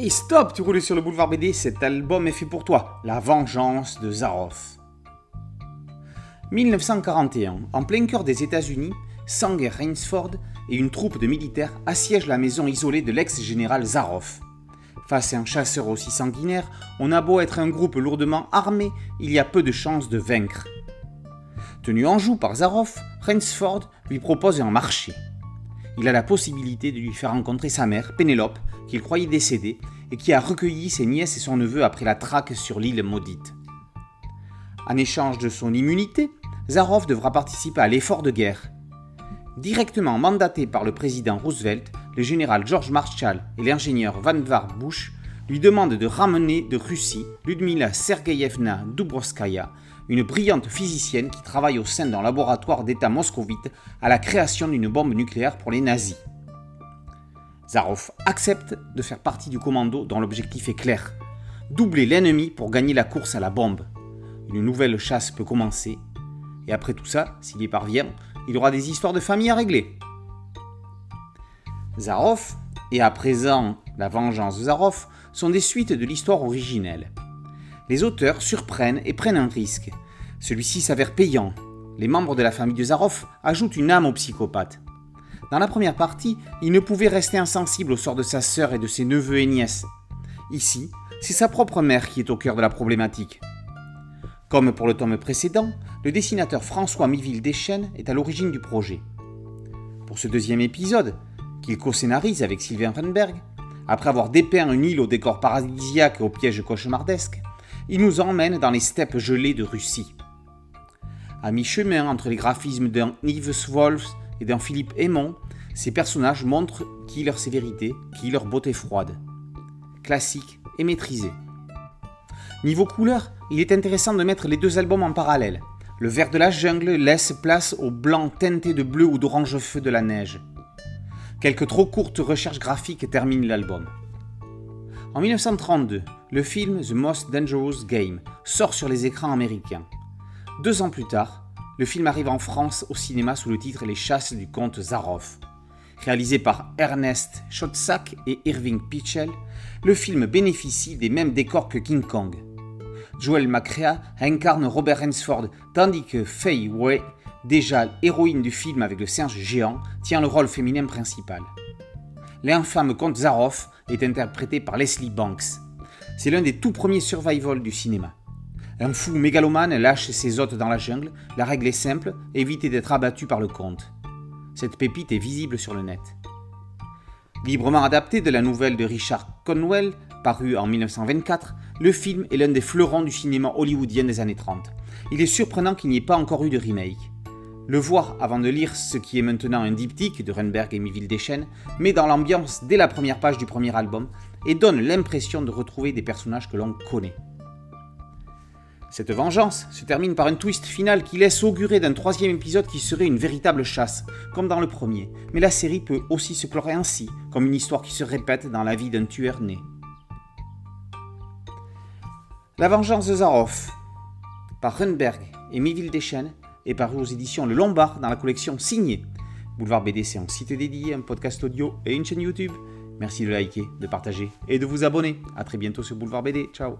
Et stop, tu roules sur le boulevard BD, cet album est fait pour toi, La Vengeance de Zaroff. 1941, en plein cœur des États-Unis, Sanger Rainsford et une troupe de militaires assiègent la maison isolée de l'ex-général Zaroff. Face à un chasseur aussi sanguinaire, on a beau être un groupe lourdement armé, il y a peu de chances de vaincre. Tenu en joue par Zaroff, Rainsford lui propose un marché il a la possibilité de lui faire rencontrer sa mère, Pénélope, qu'il croyait décédée, et qui a recueilli ses nièces et son neveu après la traque sur l'île maudite. En échange de son immunité, Zaroff devra participer à l'effort de guerre. Directement mandaté par le président Roosevelt, le général George Marshall et l'ingénieur Vannevar Bush lui demandent de ramener de Russie Ludmila Sergeyevna Dubrovskaya, une brillante physicienne qui travaille au sein d'un laboratoire d'État moscovite à la création d'une bombe nucléaire pour les nazis. Zarov accepte de faire partie du commando dont l'objectif est clair doubler l'ennemi pour gagner la course à la bombe. Une nouvelle chasse peut commencer, et après tout ça, s'il y parvient, il aura des histoires de famille à régler. Zarov, et à présent la vengeance de Zarov, sont des suites de l'histoire originelle les auteurs surprennent et prennent un risque. Celui-ci s'avère payant. Les membres de la famille de Zaroff ajoutent une âme au psychopathe. Dans la première partie, il ne pouvait rester insensible au sort de sa sœur et de ses neveux et nièces. Ici, c'est sa propre mère qui est au cœur de la problématique. Comme pour le tome précédent, le dessinateur François Miville Deschênes est à l'origine du projet. Pour ce deuxième épisode, qu'il co-scénarise avec Sylvain Renberg, après avoir dépeint une île au décor paradisiaque et au piège cauchemardesque, il nous emmène dans les steppes gelées de Russie. À mi-chemin entre les graphismes d'un Yves Wolf et d'un Philippe Aymon, ces personnages montrent qui leur sévérité, qui leur beauté froide. Classique et maîtrisé. Niveau couleur, il est intéressant de mettre les deux albums en parallèle. Le vert de la jungle laisse place au blanc teinté de bleu ou d'orange feu de la neige. Quelques trop courtes recherches graphiques terminent l'album. En 1932, le film The Most Dangerous Game sort sur les écrans américains. Deux ans plus tard, le film arrive en France au cinéma sous le titre Les chasses du comte Zaroff. Réalisé par Ernest Schotzak et Irving Pitchell, le film bénéficie des mêmes décors que King Kong. Joel McCrea incarne Robert Rensford, tandis que Faye Way, déjà héroïne du film avec le singe géant, tient le rôle féminin principal. L'infâme comte Zaroff est interprété par Leslie Banks. C'est l'un des tout premiers survival du cinéma. Un fou mégalomane lâche ses hôtes dans la jungle, la règle est simple, éviter d'être abattu par le comte. Cette pépite est visible sur le net. Librement adapté de la nouvelle de Richard Conwell, parue en 1924, le film est l'un des fleurons du cinéma hollywoodien des années 30. Il est surprenant qu'il n'y ait pas encore eu de remake. Le voir avant de lire ce qui est maintenant un diptyque de Renberg et Miville Deschênes met dans l'ambiance dès la première page du premier album et donne l'impression de retrouver des personnages que l'on connaît. Cette vengeance se termine par un twist final qui laisse augurer d'un troisième épisode qui serait une véritable chasse, comme dans le premier, mais la série peut aussi se clore ainsi, comme une histoire qui se répète dans la vie d'un tueur né. La vengeance de Zaroff, par Renberg et Miville Deschênes, est paru aux éditions Le Lombard dans la collection Signée. Boulevard BD, c'est un site dédié, un podcast audio et une chaîne YouTube. Merci de liker, de partager et de vous abonner. A très bientôt sur Boulevard BD. Ciao